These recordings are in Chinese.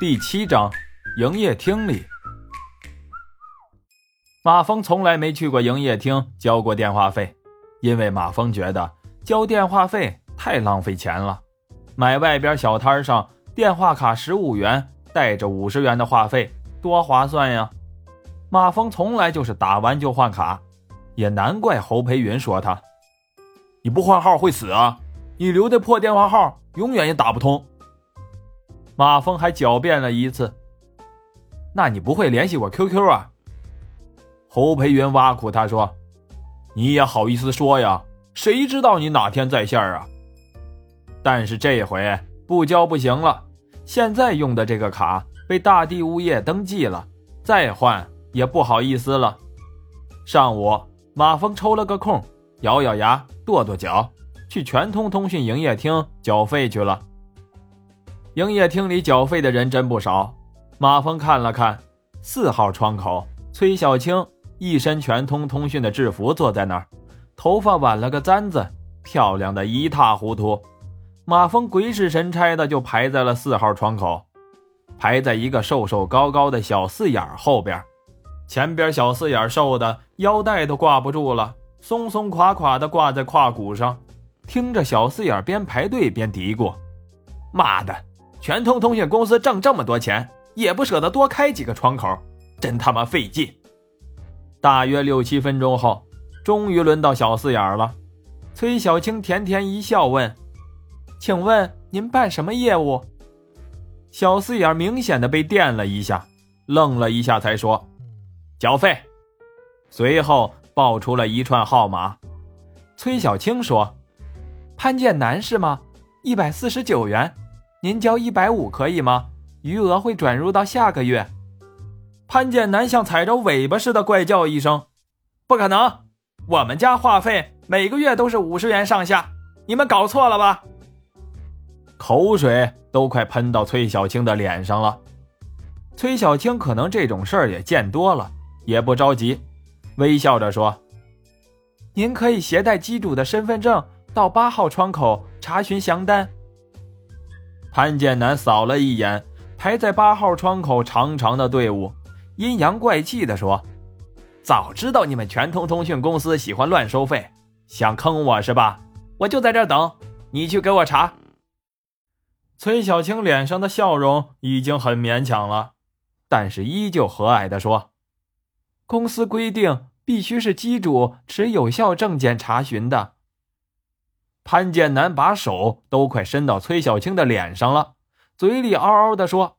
第七章，营业厅里，马峰从来没去过营业厅交过电话费，因为马峰觉得交电话费太浪费钱了。买外边小摊上电话卡十五元，带着五十元的话费，多划算呀！马峰从来就是打完就换卡，也难怪侯培云说他：“你不换号会死啊！你留的破电话号永远也打不通。”马峰还狡辩了一次：“那你不会联系我 QQ 啊？”侯培云挖苦他说：“你也好意思说呀？谁知道你哪天在线啊？”但是这回不交不行了，现在用的这个卡被大地物业登记了，再换也不好意思了。上午，马峰抽了个空，咬咬牙，跺跺脚，去全通通讯营业厅缴费去了。营业厅里缴费的人真不少。马峰看了看，四号窗口，崔小青一身全通通讯的制服坐在那儿，头发挽了个簪子，漂亮的一塌糊涂。马峰鬼使神差的就排在了四号窗口，排在一个瘦瘦高高的小四眼后边。前边小四眼瘦的腰带都挂不住了，松松垮垮的挂在胯骨上。听着小四眼边排队边嘀咕：“妈的！”全通通讯公司挣这么多钱，也不舍得多开几个窗口，真他妈费劲。大约六七分钟后，终于轮到小四眼了。崔小青甜甜一笑，问：“请问您办什么业务？”小四眼明显的被电了一下，愣了一下，才说：“缴费。”随后报出了一串号码。崔小青说：“潘建南是吗？一百四十九元。”您交一百五可以吗？余额会转入到下个月。潘建南像踩着尾巴似的怪叫一声：“不可能！我们家话费每个月都是五十元上下，你们搞错了吧？”口水都快喷到崔小青的脸上了。崔小青可能这种事儿也见多了，也不着急，微笑着说：“您可以携带机主的身份证到八号窗口查询详单。”潘建南扫了一眼排在八号窗口长长的队伍，阴阳怪气地说：“早知道你们全通通讯公司喜欢乱收费，想坑我是吧？我就在这等，你去给我查。”崔小青脸上的笑容已经很勉强了，但是依旧和蔼地说：“公司规定必须是机主持有效证件查询的。”潘建南把手都快伸到崔小青的脸上了，嘴里嗷嗷地说：“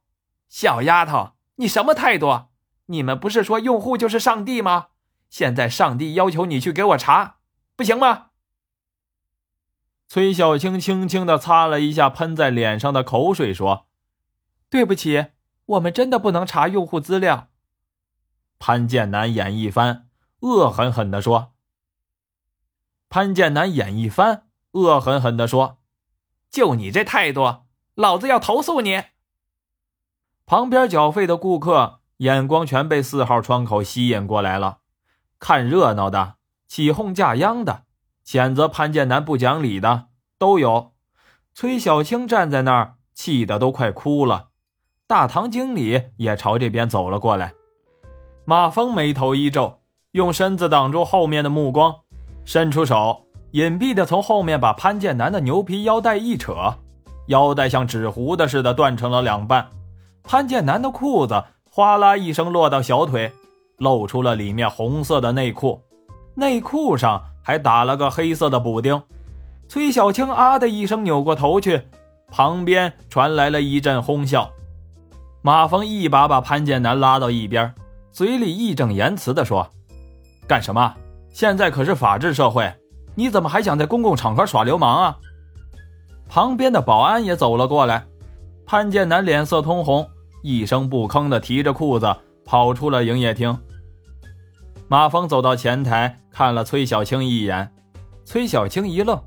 小丫头，你什么态度？你们不是说用户就是上帝吗？现在上帝要求你去给我查，不行吗？”崔小青轻轻地擦了一下喷在脸上的口水，说：“对不起，我们真的不能查用户资料。”潘建南眼一翻，恶狠狠地说：“潘建南眼一翻。”恶狠狠地说：“就你这态度，老子要投诉你！”旁边缴费的顾客眼光全被四号窗口吸引过来了，看热闹的、起哄架秧的、谴责潘建南不讲理的都有。崔小青站在那儿，气得都快哭了。大堂经理也朝这边走了过来。马峰眉头一皱，用身子挡住后面的目光，伸出手。隐蔽的从后面把潘建南的牛皮腰带一扯，腰带像纸糊的似的断成了两半。潘建南的裤子哗啦一声落到小腿，露出了里面红色的内裤，内裤上还打了个黑色的补丁。崔小青啊的一声扭过头去，旁边传来了一阵哄笑。马峰一把把潘建南拉到一边，嘴里义正言辞地说：“干什么？现在可是法治社会。”你怎么还想在公共场合耍流氓啊？旁边的保安也走了过来，潘建南脸色通红，一声不吭的提着裤子跑出了营业厅。马峰走到前台看了崔小青一眼，崔小青一愣，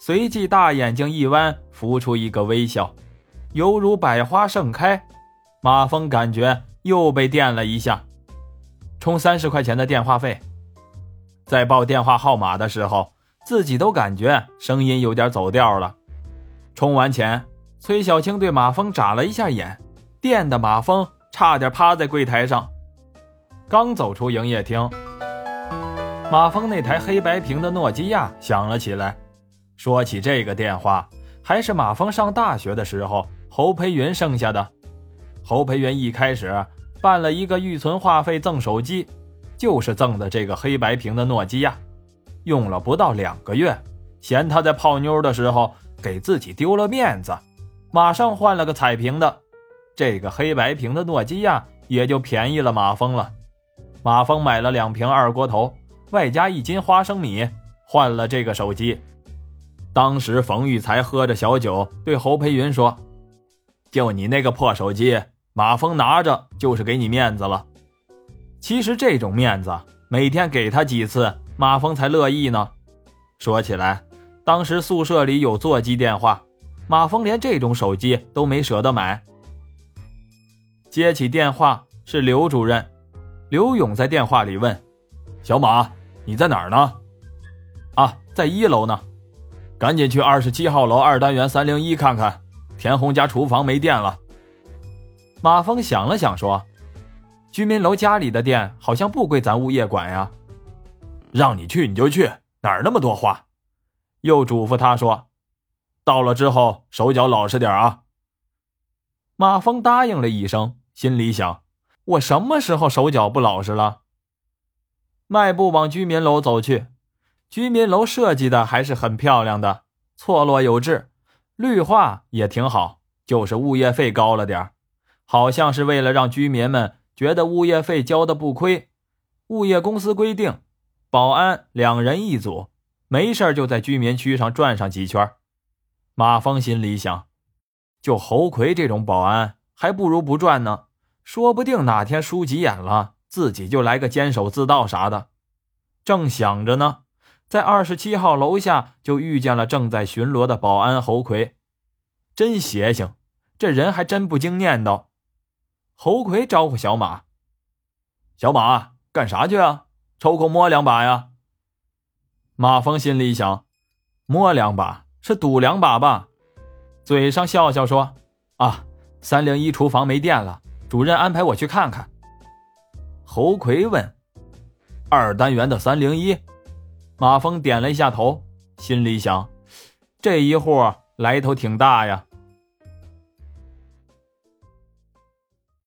随即大眼睛一弯，浮出一个微笑，犹如百花盛开。马峰感觉又被电了一下，充三十块钱的电话费，在报电话号码的时候。自己都感觉声音有点走调了。充完钱，崔小青对马峰眨了一下眼，电的马蜂差点趴在柜台上。刚走出营业厅，马蜂那台黑白屏的诺基亚响了起来。说起这个电话，还是马蜂上大学的时候侯培云剩下的。侯培云一开始办了一个预存话费赠手机，就是赠的这个黑白屏的诺基亚。用了不到两个月，嫌他在泡妞的时候给自己丢了面子，马上换了个彩屏的。这个黑白屏的诺基亚也就便宜了马蜂了。马蜂买了两瓶二锅头，外加一斤花生米，换了这个手机。当时冯玉才喝着小酒，对侯培云说：“就你那个破手机，马蜂拿着就是给你面子了。其实这种面子，每天给他几次。”马蜂才乐意呢。说起来，当时宿舍里有座机电话，马蜂连这种手机都没舍得买。接起电话是刘主任，刘勇在电话里问：“小马，你在哪儿呢？”“啊，在一楼呢。”“赶紧去二十七号楼二单元三零一看看，田红家厨房没电了。”马蜂想了想说：“居民楼家里的电好像不归咱物业管呀。”让你去你就去，哪儿那么多话？又嘱咐他说：“到了之后手脚老实点啊。”马蜂答应了一声，心里想：“我什么时候手脚不老实了？”迈步往居民楼走去。居民楼设计的还是很漂亮的，错落有致，绿化也挺好，就是物业费高了点好像是为了让居民们觉得物业费交的不亏。物业公司规定。保安两人一组，没事就在居民区上转上几圈。马峰心里想：就侯奎这种保安，还不如不转呢。说不定哪天输急眼了，自己就来个监守自盗啥的。正想着呢，在二十七号楼下就遇见了正在巡逻的保安侯奎。真邪性，这人还真不经念叨。侯奎招呼小马：“小马，干啥去啊？”抽空摸两把呀！马峰心里想，摸两把是赌两把吧？嘴上笑笑说：“啊，三零一厨房没电了，主任安排我去看看。”侯奎问：“二单元的三零一？”马峰点了一下头，心里想：“这一户来头挺大呀。”